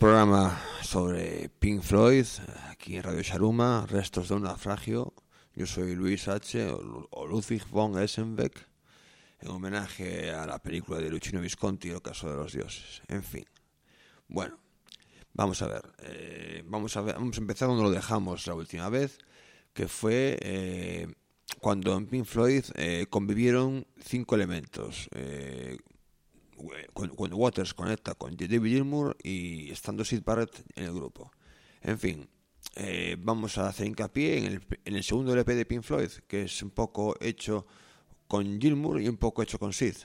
programa sobre Pink Floyd, aquí en Radio Sharuma, Restos de un naufragio. Yo soy Luis H. o Ludwig von Essenbeck, en homenaje a la película de Luchino Visconti, El caso de los dioses. En fin. Bueno, vamos a ver. eh, vamos a ver, vamos a empezar donde lo dejamos la última vez, que fue eh, cuando en Pink Floyd eh, convivieron cinco elementos. Cuando, cuando Waters conecta con David Gilmour y estando Sid Barrett en el grupo. En fin, eh, vamos a hacer hincapié en el, en el segundo LP de Pink Floyd, que es un poco hecho con Gilmour y un poco hecho con Sid.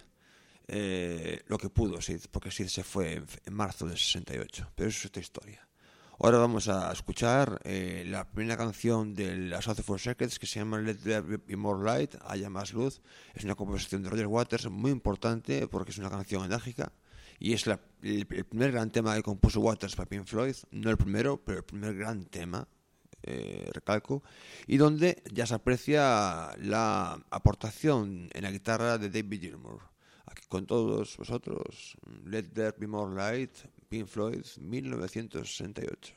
Eh, lo que pudo Sid, porque Sid se fue en, en marzo del 68, pero eso es otra historia. Ahora vamos a escuchar eh, la primera canción de la South for Circuits que se llama Let There Be More Light, Haya Más Luz. Es una composición de Roger Waters muy importante porque es una canción enérgica y es la- el, el primer gran tema que compuso Waters para Pink Floyd. No el primero, pero el primer gran tema, eh, recalco, y donde ya se aprecia la aportación en la guitarra de David Gilmour. Con todos vosotros, Let There Be More Light, Pink Floyd, 1968.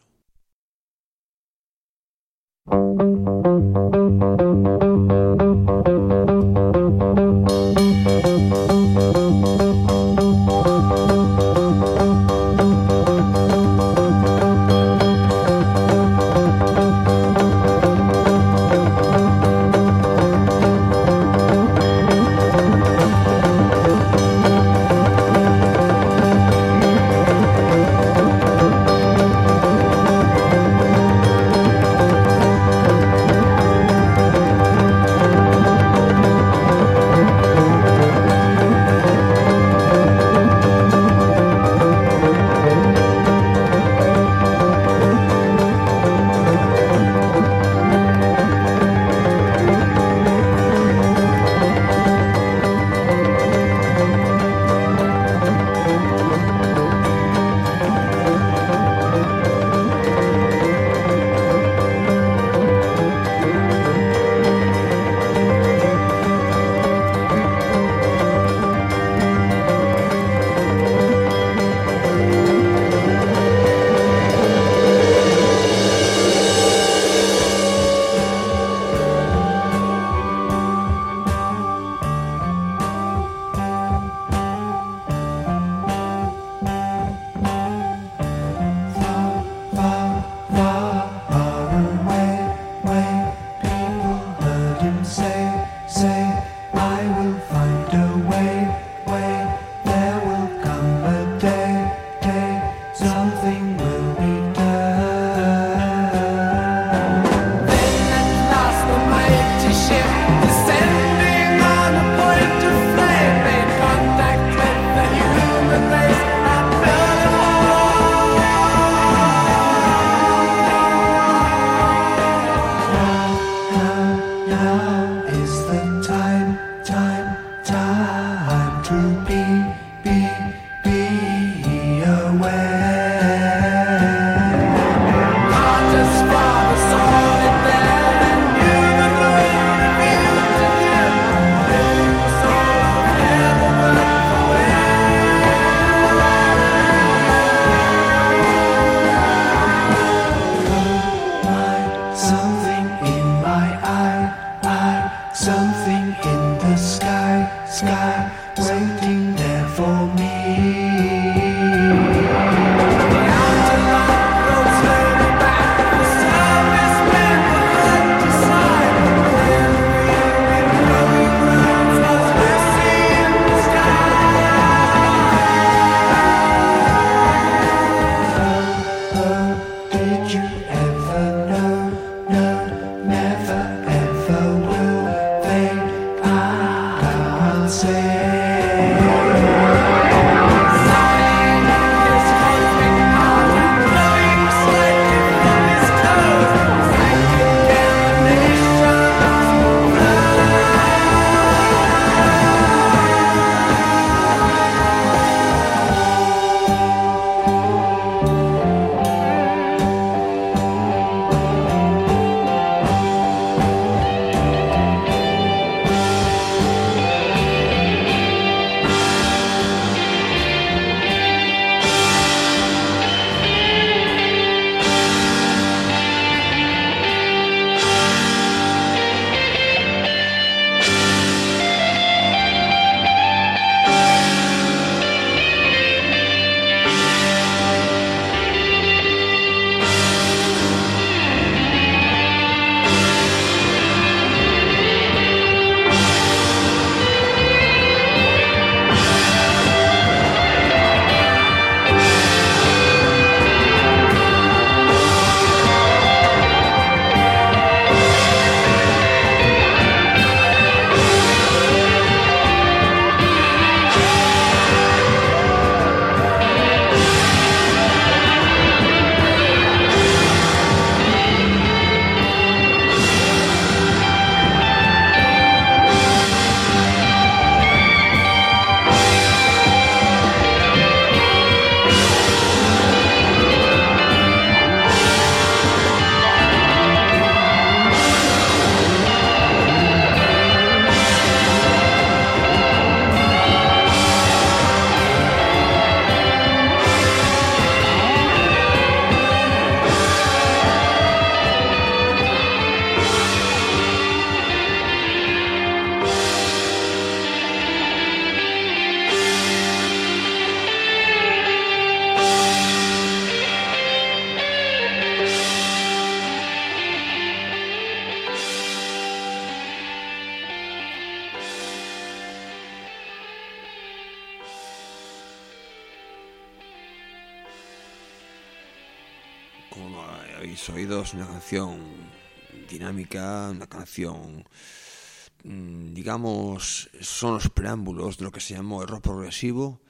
Mm, digamos, son los preámbulos de lo que se llamó el rock progresivo.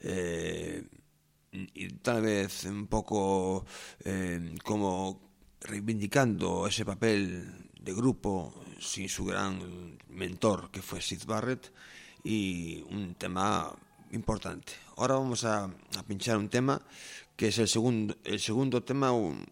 Eh, y tal vez un poco eh, como reivindicando ese papel de grupo sin su gran mentor que fue Sid Barrett y un tema importante. Ahora vamos a pinchar un tema que es el segundo, el segundo tema, un,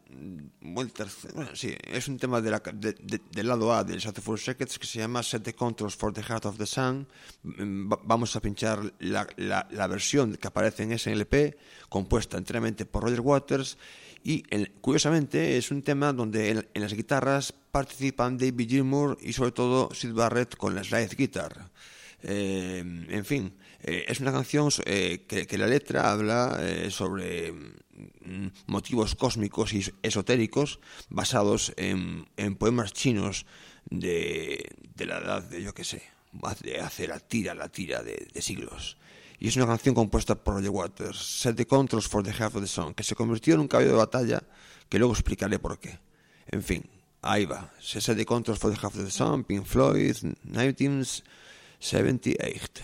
el tercer, bueno, sí, es un tema de la, de, de, del lado A del South Full Seconds que se llama Set the Controls for the Heart of the Sun. Vamos a pinchar la, la, versión que aparece en ese LP, compuesta enteramente por Roger Waters y curiosamente es un tema donde en, en, las guitarras participan David Gilmour y sobre todo Sid Barrett con la slide guitar. Eh, en fin, eh, es una canción eh, que, la letra habla eh, sobre mm, motivos cósmicos y esotéricos basados en, poemas chinos de, de, la edad de, yo qué sé, hace, hace, la tira, la tira de, siglos y es una canción compuesta por Roger Waters, Set the Controls for the Half of the Song, que se convirtió en un caballo de batalla que luego explicaré por qué. En fin, ahí va. Set the Controls for the Half of the Song, Pink Floyd, 19... 78.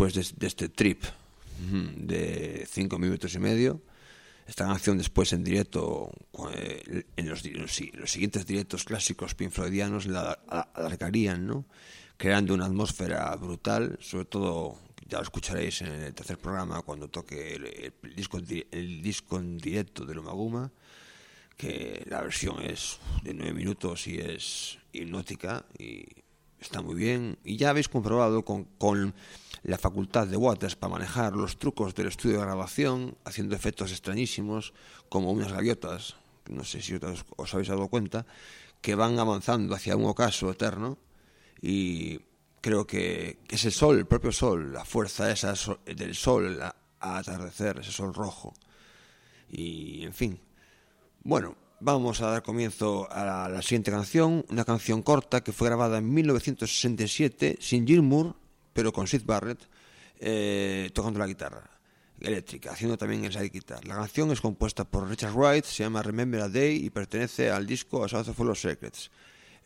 Después de, de este trip de cinco minutos y medio, esta canción después en directo, eh, en los, di- los si- los siguientes directos clásicos Pink Floydianos la a- alargarían, ¿no? creando una atmósfera brutal, sobre todo, ya lo escucharéis en el tercer programa cuando toque el, el disco, en di- el disco en directo de Lomaguma, que la versión es de nueve minutos y es hipnótica y está muy bien. Y ya habéis comprobado con, con la facultad de Waters para manejar los trucos del estudio de grabación, haciendo efectos extrañísimos, como unas gaviotas, no sé si os, habéis dado cuenta, que van avanzando hacia un ocaso eterno y creo que es el sol, el propio sol, la fuerza esa del sol a, atardecer, ese sol rojo. Y en fin, bueno, vamos a dar comienzo a la, siguiente canción, una canción corta que fue grabada en 1967 sin Gil Moore, pero con Sid Barrett eh, tocando la guitarra eléctrica, haciendo también el slide guitar. La canción es compuesta por Richard Wright, se llama Remember a Day y pertenece al disco A South of of Secrets.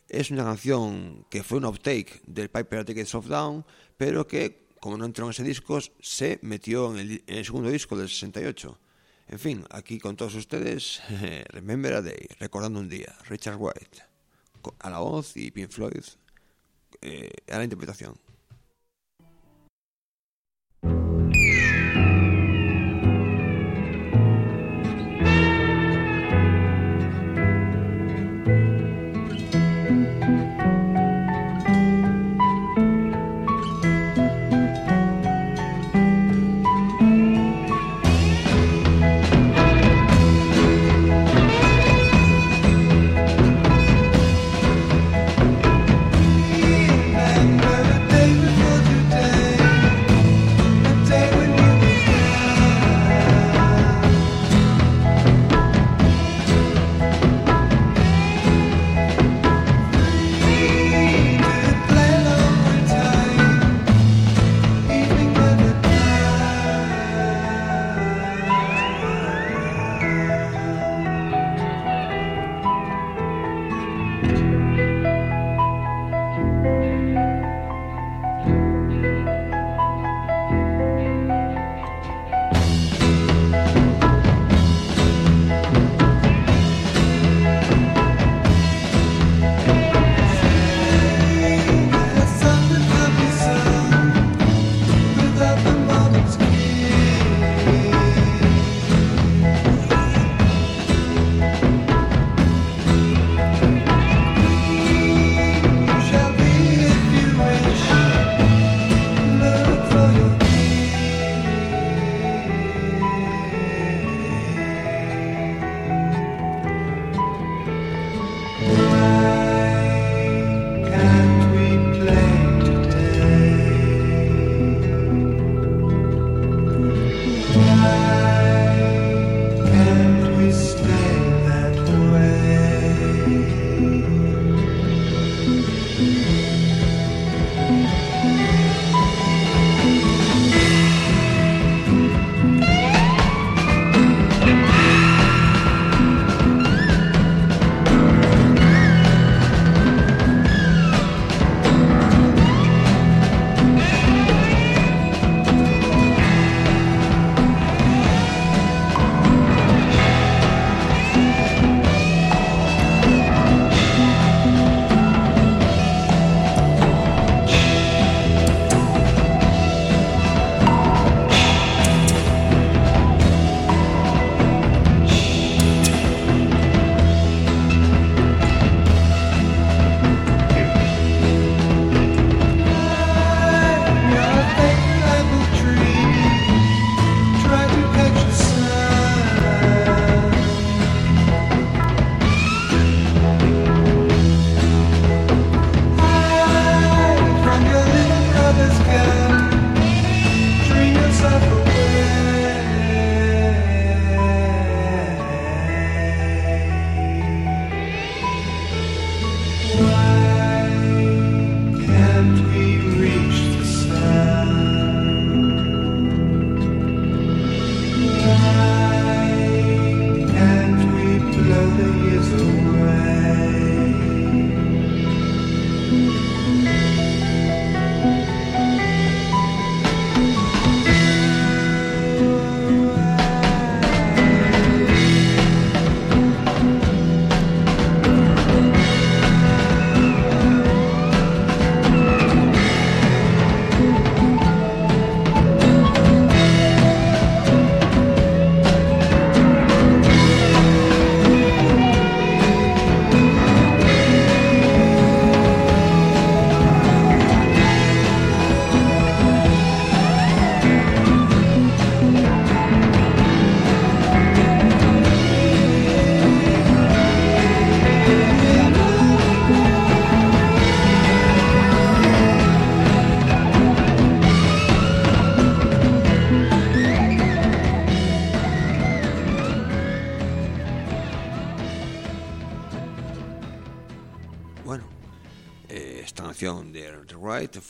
Es una canción que fue un outtake del Piper at the Gates of Dawn, pero que, como no entró en ese disco, se metió en el, en el segundo disco del 68. En fin, aquí con todos ustedes, Remember a Day, recordando un día, Richard White, a la voz y Pink Floyd eh, a la interpretación.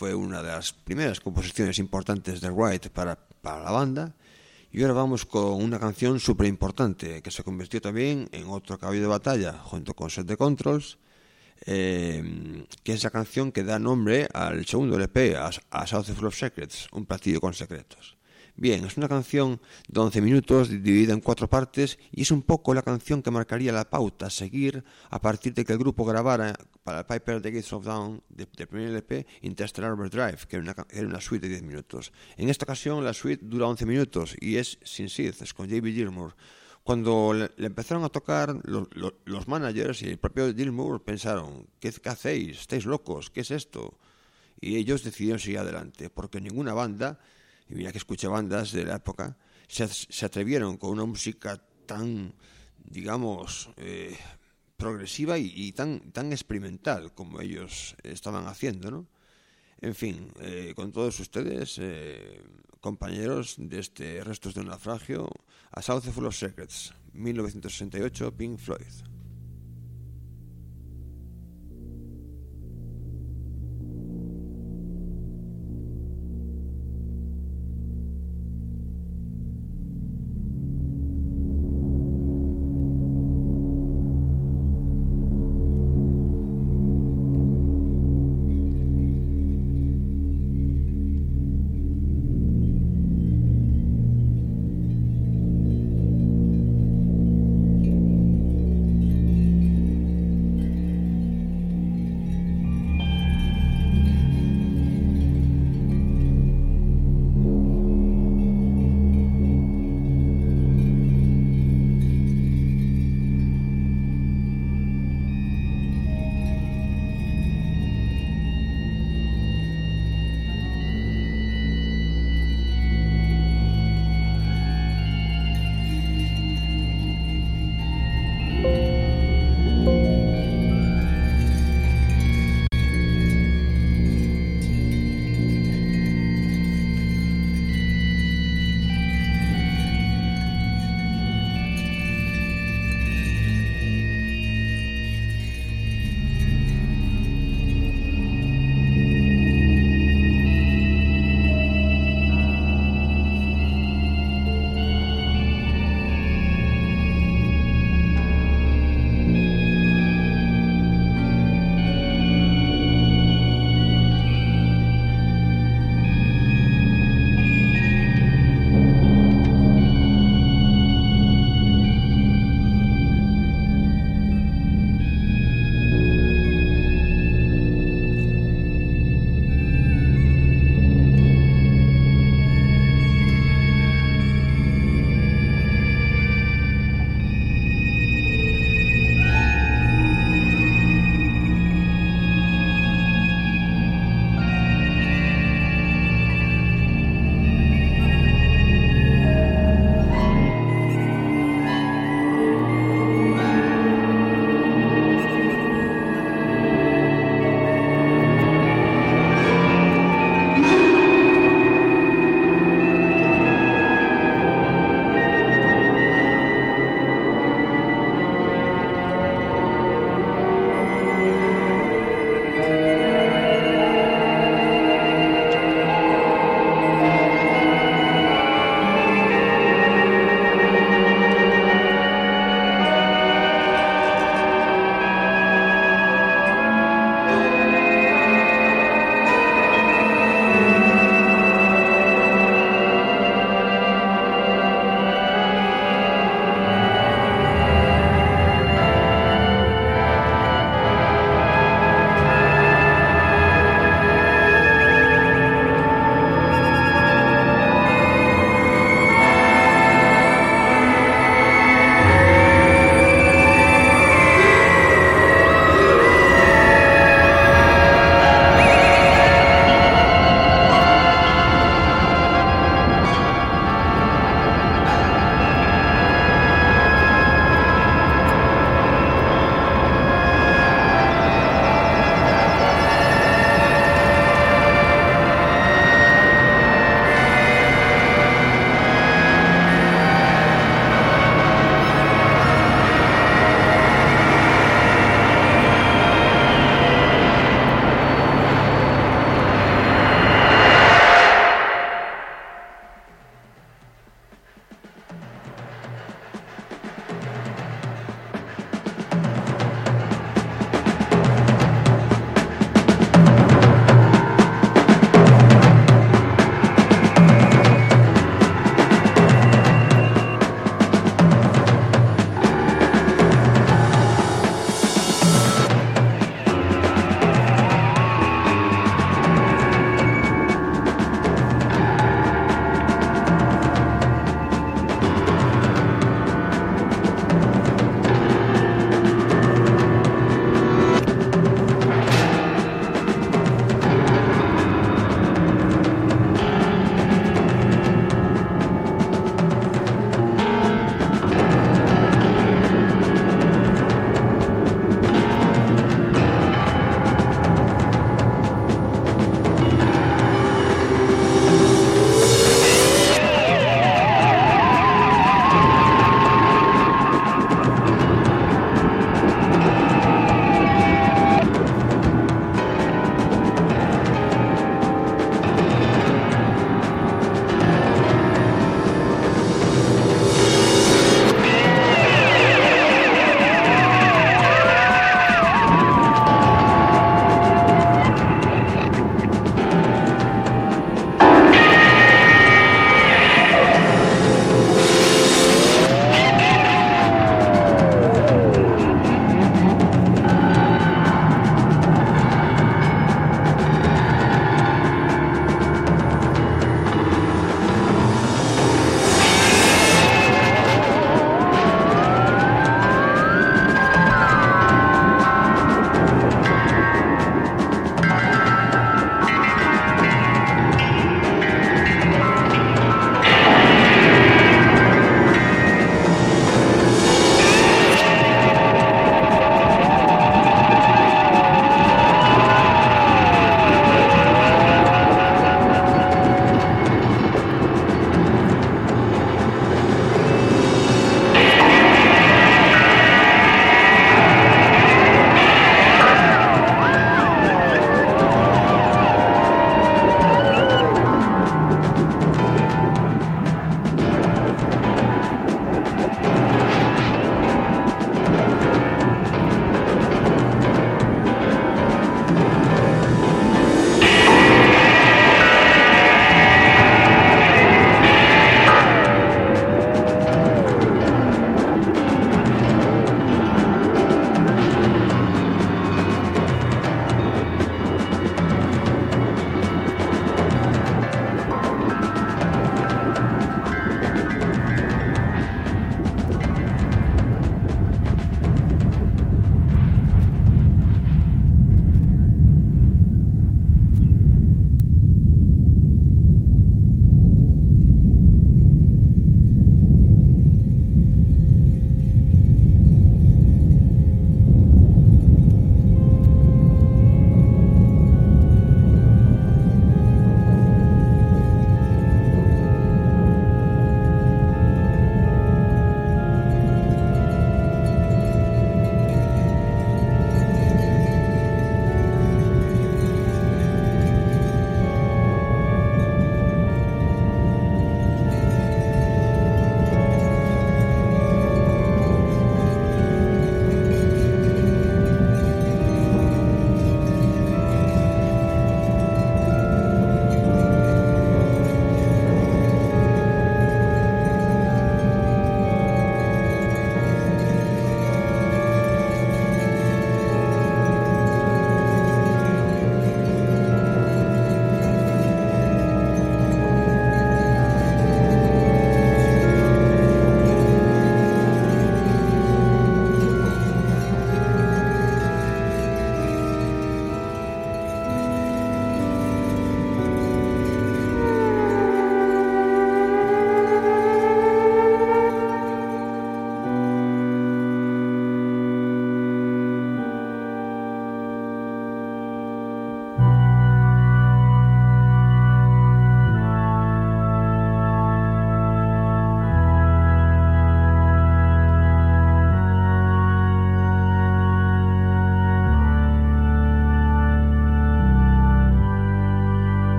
fue una de las primeras composiciones importantes de Wright para, para la banda. Y ahora vamos con una canción súper importante que se convirtió también en otro caballo de batalla junto con Set de Controls, eh, que es la canción que da nombre al segundo LP, a, a South of Secrets, un platillo con secretos. Bien, es una canción de 11 minutos dividida en cuatro partes y es un poco la canción que marcaría la pauta a seguir a partir de que el grupo grabara para Piper The Gates of Dawn del primer LP Interstellar Overdrive, que era una, suite de 10 minutos. En esta ocasión la suite dura 11 minutos y es sin Sid, es con J.B. Gilmour. Cuando le, empezaron a tocar lo, lo, los managers y el propio Gilmour pensaron, ¿qué, ¿qué hacéis? ¿Estáis locos? ¿Qué es esto? Y ellos decidieron seguir adelante, porque ninguna banda y mira que escuché bandas de la época, se, se atrevieron con una música tan, digamos, eh, progresiva y, tan, tan experimental como ellos estaban haciendo, ¿no? En fin, eh, con todos ustedes, eh, compañeros de este Restos de un naufragio, a South of Secrets, 1968, Pink Floyd.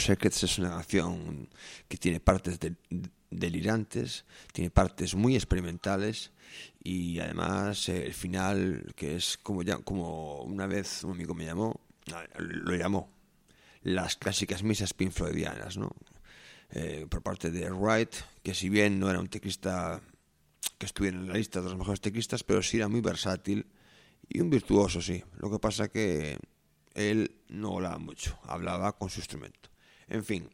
Secrets es una canción que tiene partes de, delirantes, tiene partes muy experimentales y además eh, el final, que es como, ya, como una vez un amigo me llamó, lo llamó, las clásicas misas Pink Floydianas, ¿no? Eh, por parte de Wright, que si bien no era un teclista que estuviera en la lista de los mejores teclistas, pero sí era muy versátil y un virtuoso, sí. Lo que pasa que él no hablaba mucho, hablaba con su instrumento. En fin,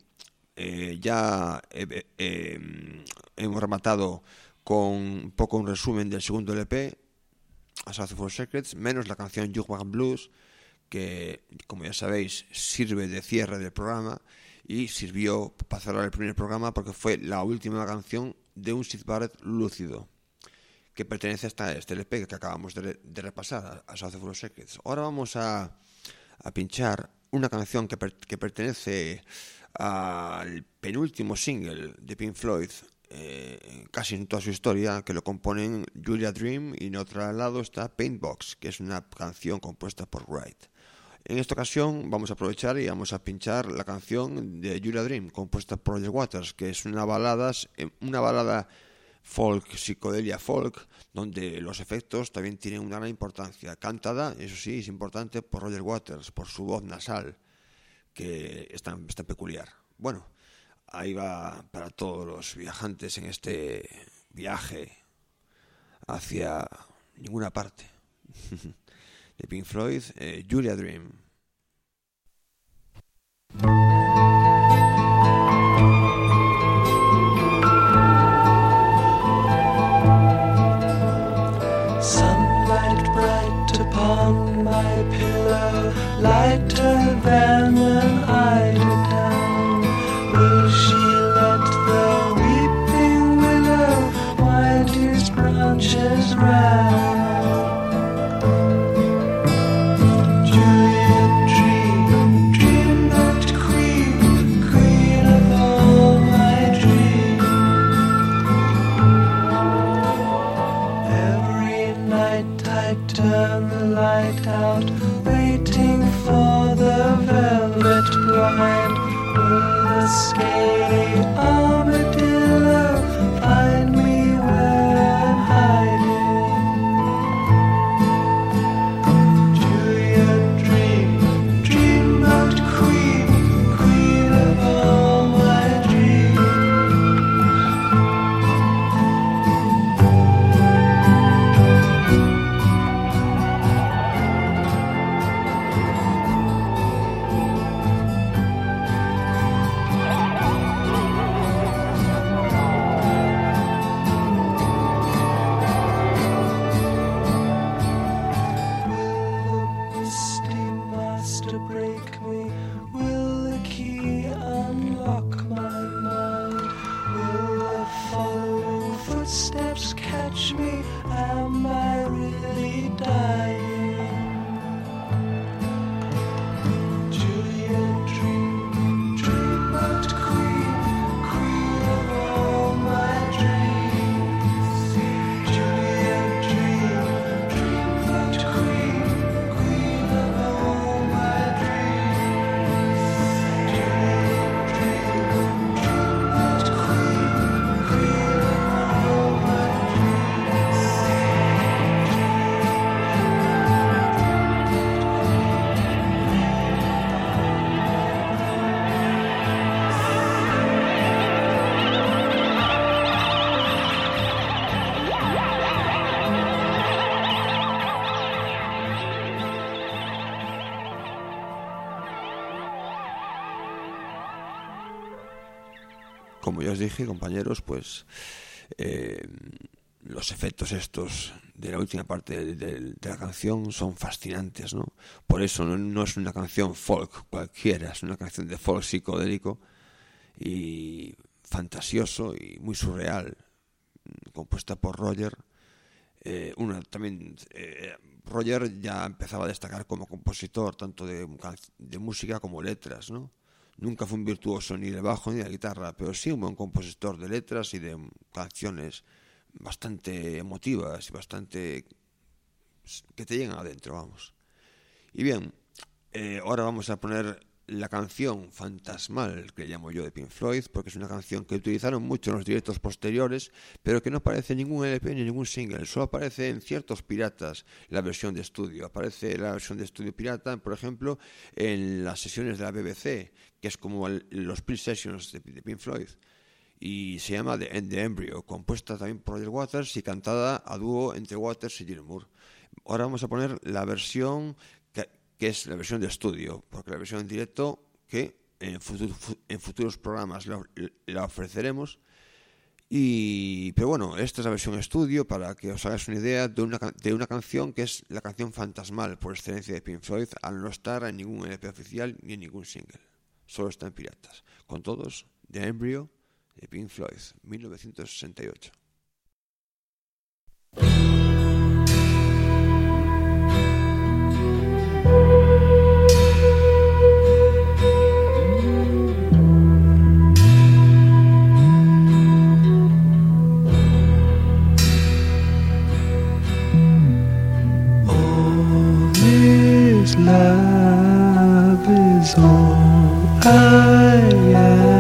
eh, ya eh, hemos rematado con un poco un resumen del segundo LP, Assassin for Secrets, menos la canción Jugman Blues, que, como ya sabéis, sirve de cierre del programa y sirvió para cerrar el primer programa porque fue la última canción de un Sid Barrett lúcido que pertenece a este LP que acabamos de, repasar, a South of Secrets. Ahora vamos a, pinchar una canción que, que, pertenece al penúltimo single de Pink Floyd, eh, casi en toda su historia, que lo componen Julia Dream y en otro lado está Paintbox, que es una canción compuesta por Wright. En esta ocasión vamos a aprovechar y vamos a pinchar la canción de Julia Dream, compuesta por Roger Waters, que es una balada, una balada folk, psicodelia folk, donde los efectos también tienen una gran importancia. Cantada, eso sí, es importante por Roger Waters, por su voz nasal, que es tan, peculiar. Bueno, ahí va para todos los viajantes en este viaje hacia ninguna parte. de Pink Floyd, eh, Julia Dream. Dije, compañeros, pues eh, los efectos estos de la última parte de, la canción son fascinantes, ¿no? Por eso no, es una canción folk cualquiera, es una canción de folk psicodélico y fantasioso y muy surreal, compuesta por Roger. Eh, una, también eh, Roger ya empezaba a destacar como compositor tanto de, de música como letras, ¿no? Nunca fue un virtuoso ni de bajo ni de guitarra, pero sí un buen compositor de letras y de canciones bastante emotivas y bastante que te llegan adentro, vamos. Y bien, eh, ahora vamos a poner la canción fantasmal que llamo yo de Pink Floyd, porque es una canción que utilizaron mucho en los directos posteriores, pero que no aparece en ningún LP ni ningún single, solo aparece en ciertos piratas la versión de estudio. Aparece la versión de estudio pirata, por ejemplo, en las sesiones de la BBC, que es como los pre-sessions de, Pink Floyd. Y se llama The, the Embryo, compuesta también por Roger Waters y cantada a dúo entre Waters y Jim Moore. Ahora vamos a poner la versión que es la versión de estudio, porque la versión en directo que en, en futuros programas la, ofreceremos. Y, pero bueno, esta es la versión estudio para que os hagáis una idea de una, de una canción que es la canción fantasmal por excelencia de Pink Floyd, al no estar en ningún LP oficial ni en ningún single solo está en Piratas. Con todos, The Embryo de Pink Floyd, 1968. All this love is all I am.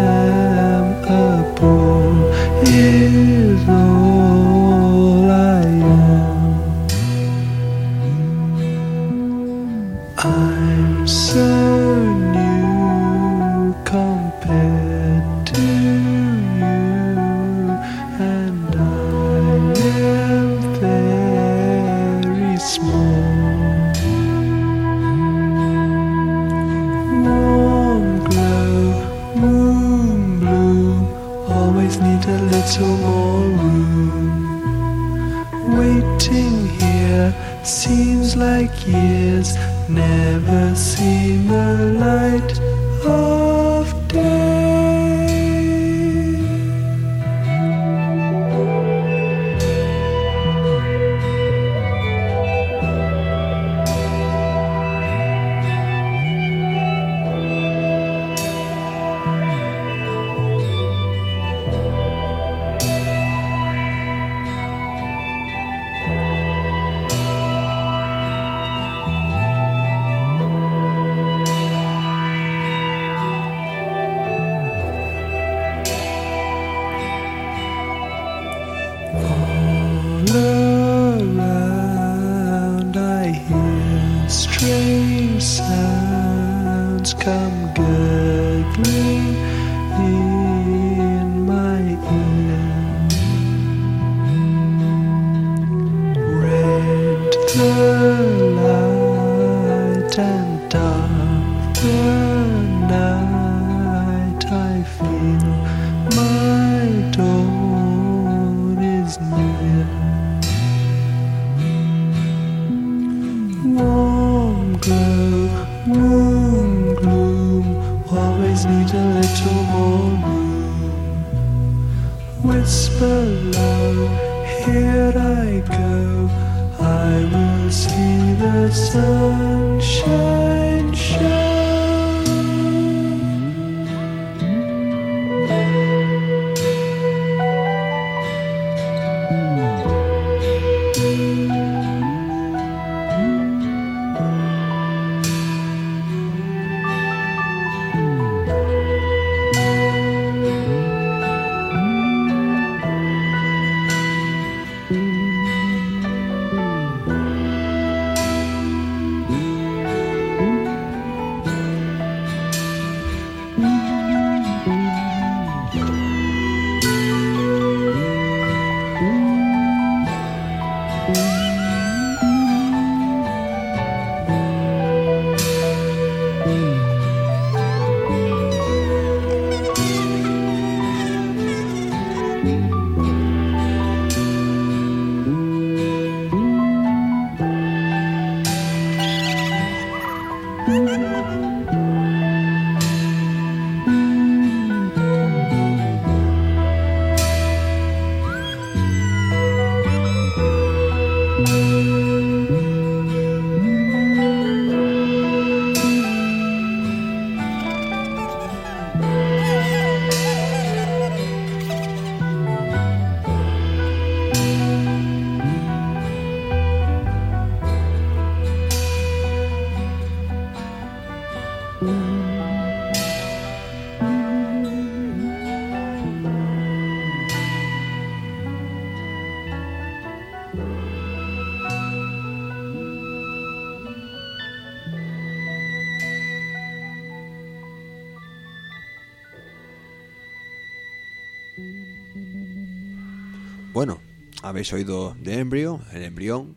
Habéis oído de Embryo, el embrión,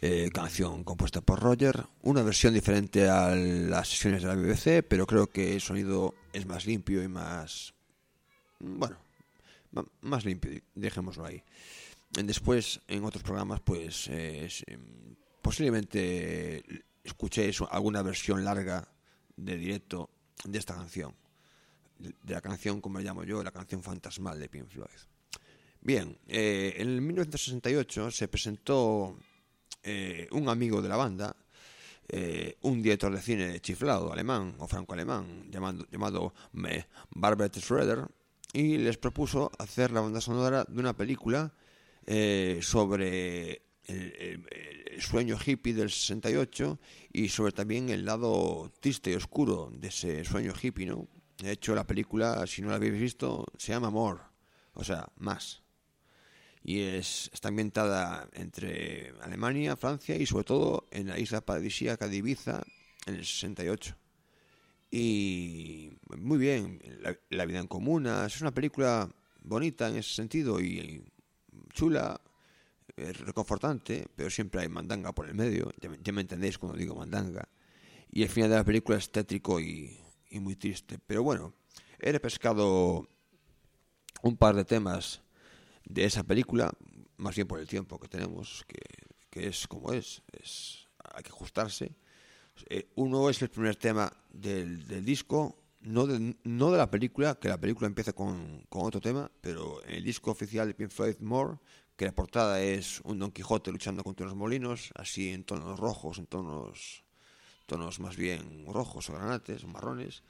eh, canción compuesta por Roger, una versión diferente a las sesiones de la BBC, pero creo que el sonido es más limpio y más... Bueno, más limpio, dejémoslo ahí. Después, en otros programas, pues eh, em, posiblemente escuchéis alguna versión larga de directo de esta canción, de la canción, como la llamo yo, la canción fantasmal de Pink Floyd. Bien, eh, en 1968 se presentó eh, un amigo de la banda, eh, un director de cine chiflado alemán o franco-alemán llamado, llamado Barbet Schroeder, y les propuso hacer la banda sonora de una película eh, sobre el, el- sueño hippie del 68 y sobre también el lado triste y oscuro de ese sueño hippie, ¿no? De hecho, la película, si no la habéis visto, se llama More, o sea, más y es, está ambientada entre Alemania, Francia y sobre todo en la isla paradisíaca de Ibiza en el 68. Y muy bien, la, la vida en comuna, es una película bonita en ese sentido y chula, eh, reconfortante, pero siempre hay mandanga por el medio, ya, ya me entendéis cuando digo mandanga. Y el final de la película es tétrico y, y muy triste. Pero bueno, he pescado un par de temas de esa película, más bien por el tiempo que tenemos, que, que es como es, es hay que ajustarse. Eh, uno es el primer tema del, del disco, no de, no de la película, que la película empieza con, con otro tema, pero el disco oficial de Pink Floyd More, que la portada es un Don Quijote luchando contra unos molinos, así en tonos rojos, en tonos, tonos más bien rojos o granates marrones.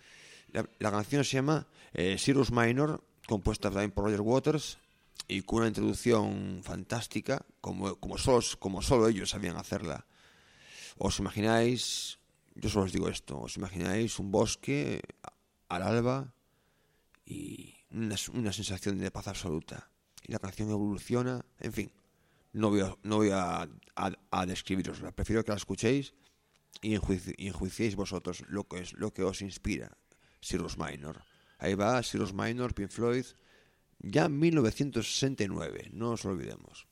La, la canción se llama eh, Cyrus Minor, compuesta también por Roger Waters y con una introducción fantástica, como, como, solo, como solo ellos sabían hacerla. Os imagináis, yo solo os digo esto, os imagináis un bosque al alba y una, una sensación de paz absoluta. Y la canción evoluciona, en fin, no voy a, no voy a, a, a describirosla, prefiero que la escuchéis y, enjuici, enjuiciéis vosotros lo que, es, lo que os inspira Cyrus Minor. Ahí va Cyrus Minor, Pink Floyd, ya en 1969, no os olvidemos.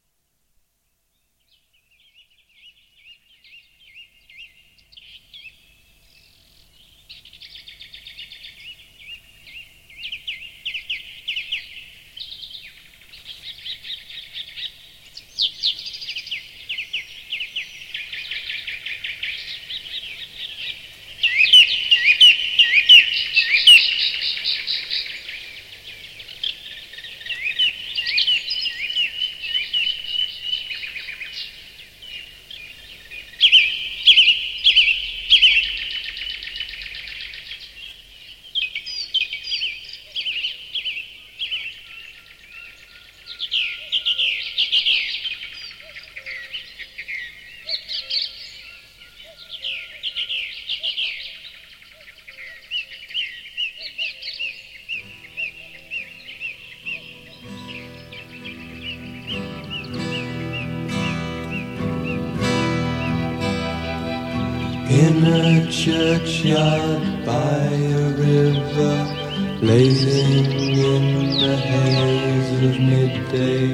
Churchyard by a river, blazing in the haze of midday,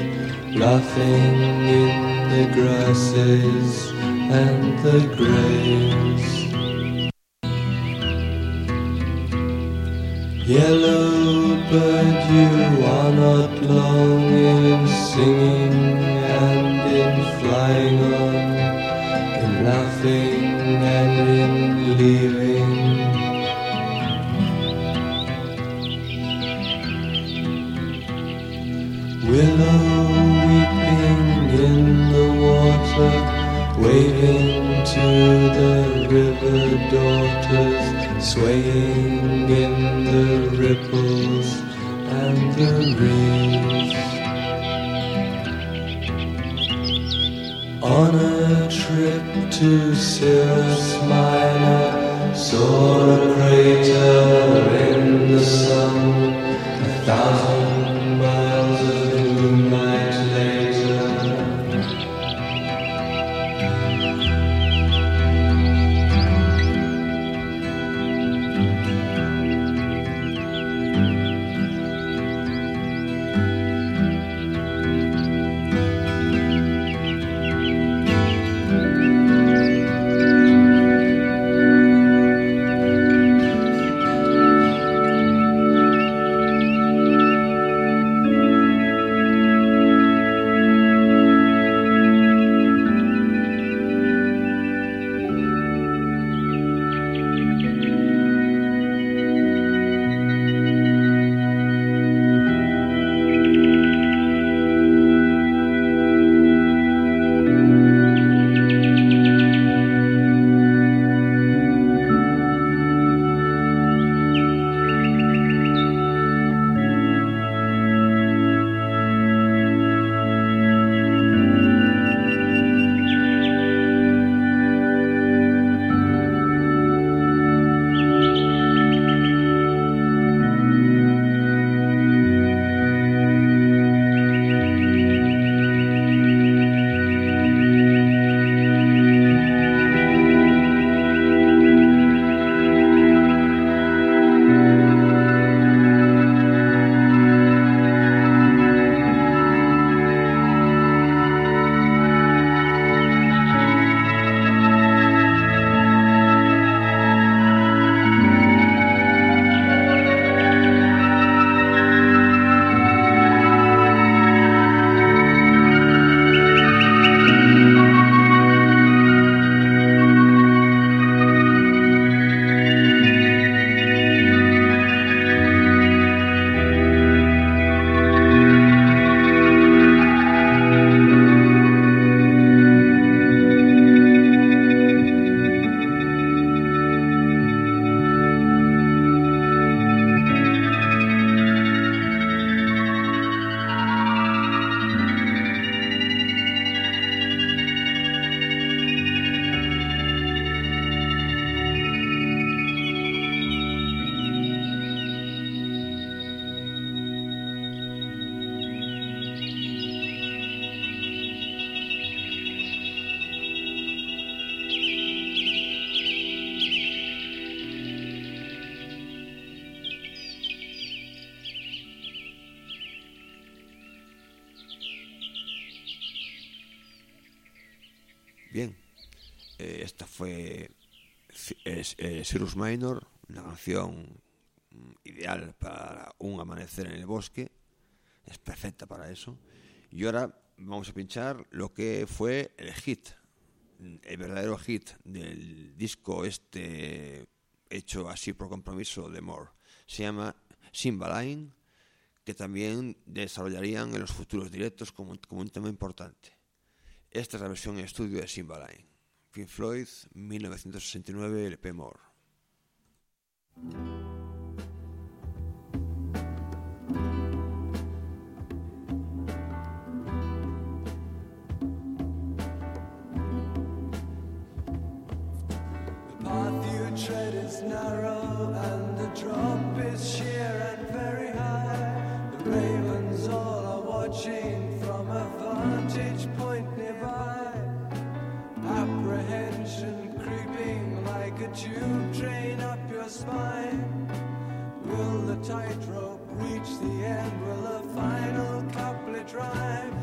laughing in the grasses and the graves. Yellow bird, you are not long in singing and in flying on, in laughing and in swaying in the ripples and the reeds. On a trip to Cirrus Minor, saw a crater in the sun, a thousand Minor, una canción mm, ideal para un amanecer en el bosque, es perfecta para eso. Y ahora vamos a pinchar lo que fue el hit, el verdadero hit del disco este hecho así por compromiso de Moore. Se llama Simbaline, que también desarrollarían en los futuros directos como, como un tema importante. Esta es la versión en estudio de Simbaline. Pink Floyd, 1969, LP Moore. Tread is narrow and the drop is sheer spine. Will the tightrope reach the end? Will the final couplet rhyme?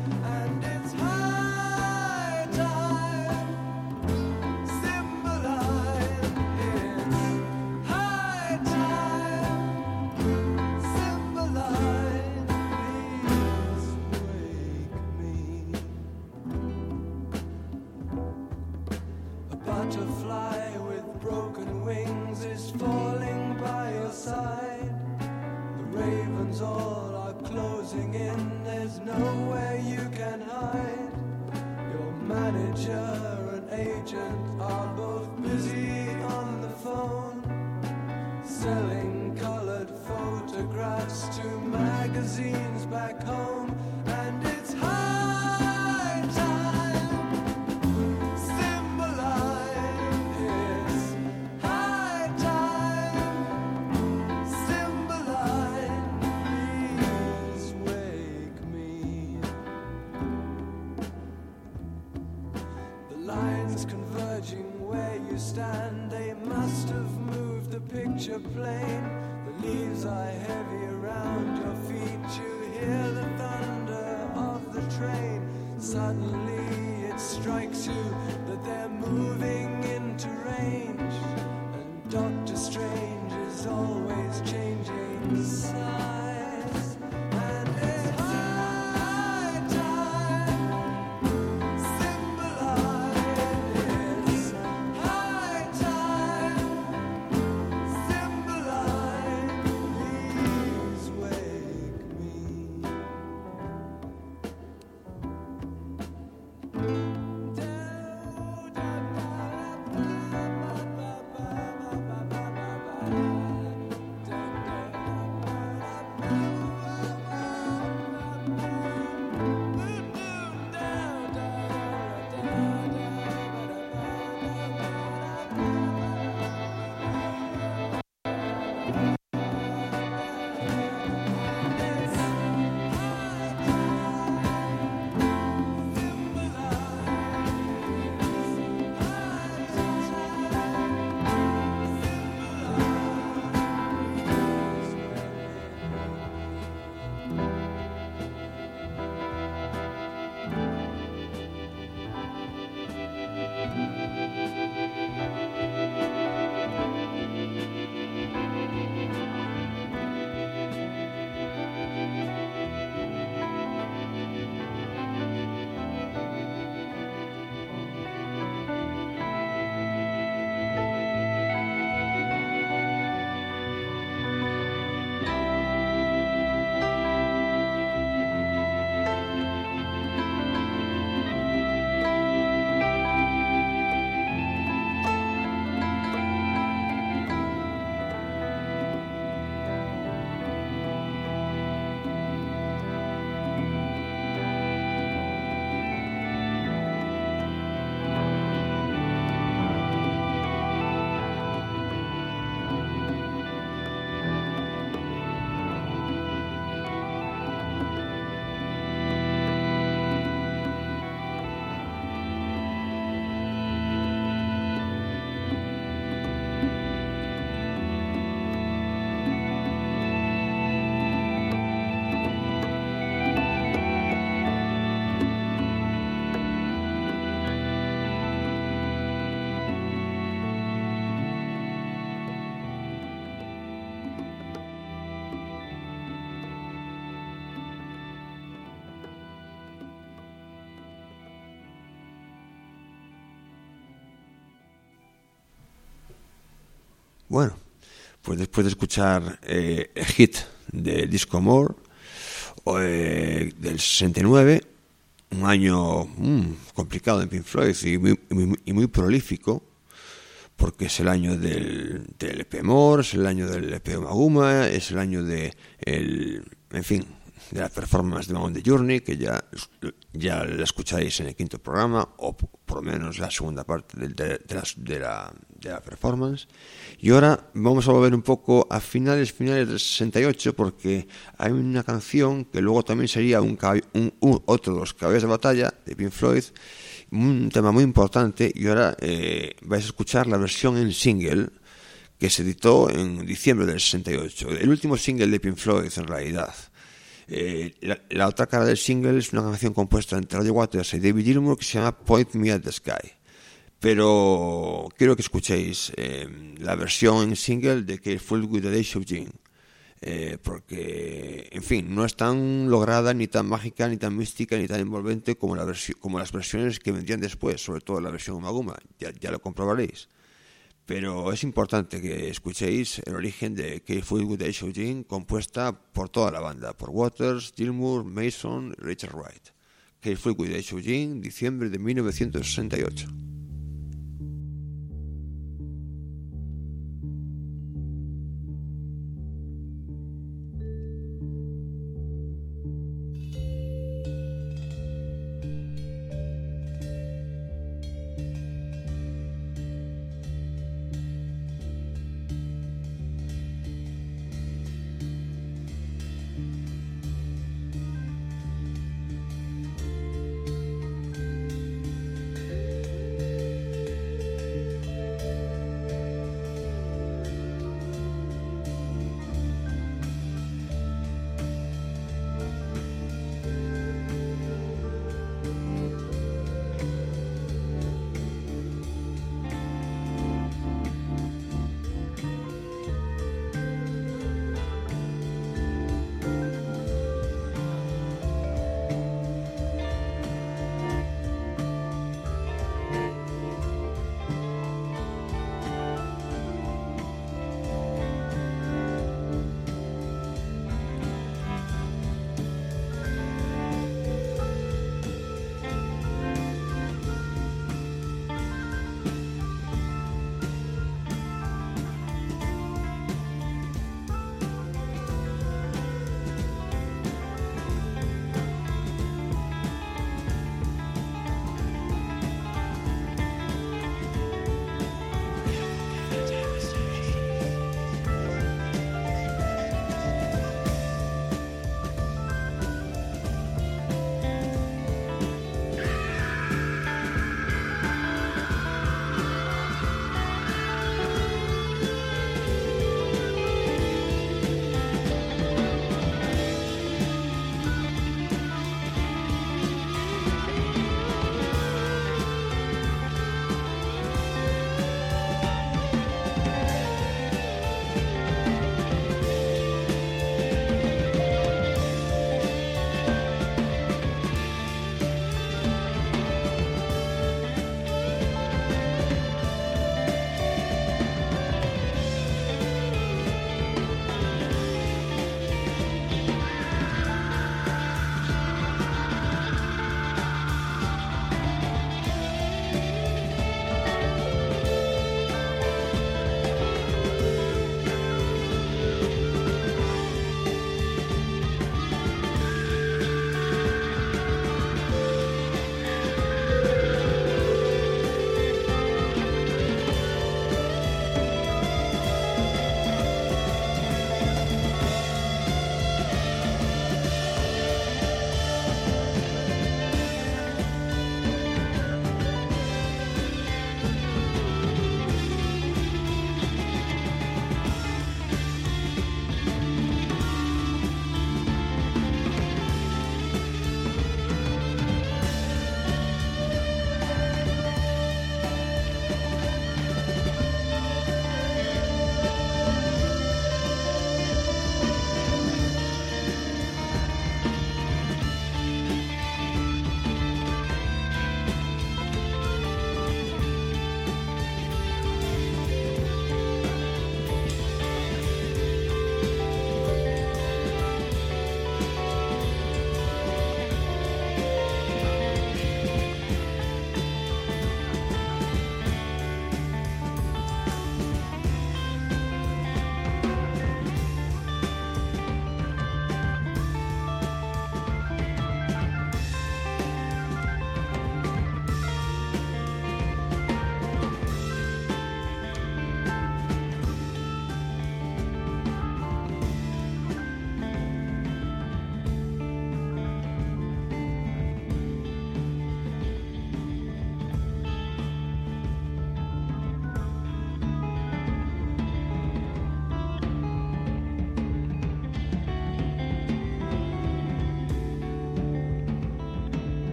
Back home. And it's high time. High time. Please wake me. The lines converging where you stand, they must have moved the picture plane. Leaves are heavy around your feet, you hear the thunder of the train. Suddenly it strikes you that they're moving into range, and Doctor Strange bueno, pues después de escuchar eh, el hit de Disco More eh, del 69, un año mm, complicado en Pink Floyd y muy, muy, y muy prolífico, porque es el año del, del EP More, es el año del EP Maguma, es el año de, el, en fin, de la performance de Mamón de Journey, que ya, ya la escucháis en el quinto programa, o por lo menos la segunda parte de, de, de, la, de, la, de la performance. Y ahora vamos a volver un poco a finales, finales del 68, porque hay una canción que luego también sería un, un, un otro de los caballos de batalla de Pink Floyd, un tema muy importante, y ahora eh, vais a escuchar la versión en single que se editó en diciembre del 68. El último single de Pink Floyd, en realidad. Eh, la, otra cara del single es una canción compuesta entre Roger Waters y David Gilmour que se llama Point Me at the Sky. Pero quiero que escuchéis eh, la versión en single de Careful with the Days of Jean. Eh, porque, en fin, no es tan lograda, ni tan mágica, ni tan mística, ni tan envolvente como, la como las versiones que vendrían después, sobre todo la versión Maguma, ya lo comprobaréis. Pero es importante que escuchéis el origen de Careful with the Jean, compuesta por toda la banda, por Waters, Gilmour, Mason, Richard Wright. Careful with the Jean, diciembre de 1968.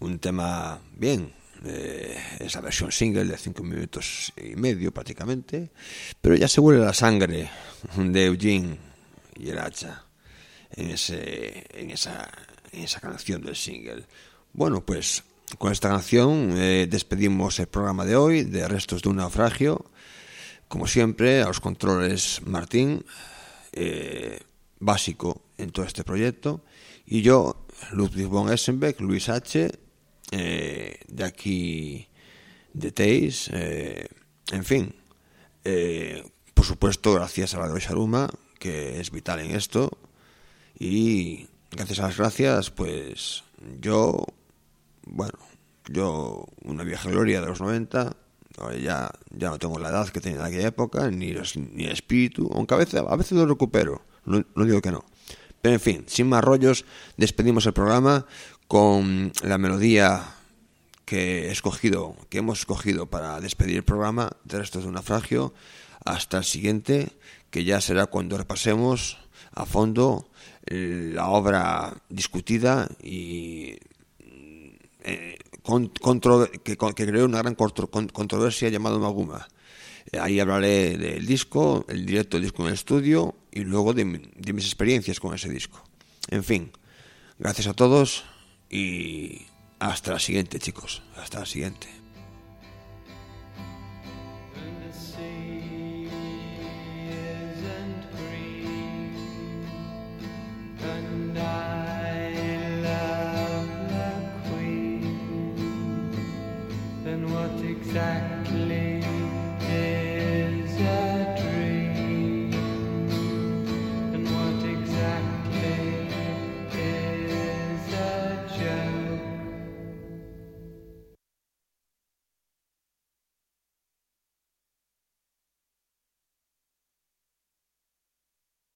Un tema bien, eh, versión single de cinco minutos y medio prácticamente, pero ya se huele la sangre de Eugene y el hacha en, ese, en, esa, en esa canción del single. Bueno, pues con esta canción eh, despedimos el programa de hoy de Restos de un naufragio. Como siempre, a los controles Martín, eh, básico en todo este proyecto, y yo, Ludwig von Essenbeck, Luis H., eh, de aquí de Teis, eh, en fin, eh, por supuesto, gracias a Radio Sharuma, que es vital en esto, y gracias a las gracias, pues yo, bueno, yo, una vieja gloria de los 90, ahora ya, ya no tengo la edad que tenía en aquella época, ni, los, ni el espíritu, aunque a veces, a veces lo recupero, no, no digo que no. Pero en fin, sin más rollos, despedimos el programa con la melodía que escogido, que hemos escogido para despedir el programa de restos de un naufragio hasta el siguiente, que ya será cuando repasemos a fondo la obra discutida y eh, con, contro, que, creó una gran controversia llamada Maguma. Ahí hablaré del disco, el directo del disco en el estudio y luego de, de mis experiencias con ese disco. En fin, gracias a todos y hasta la siguiente, chicos. Hasta la siguiente.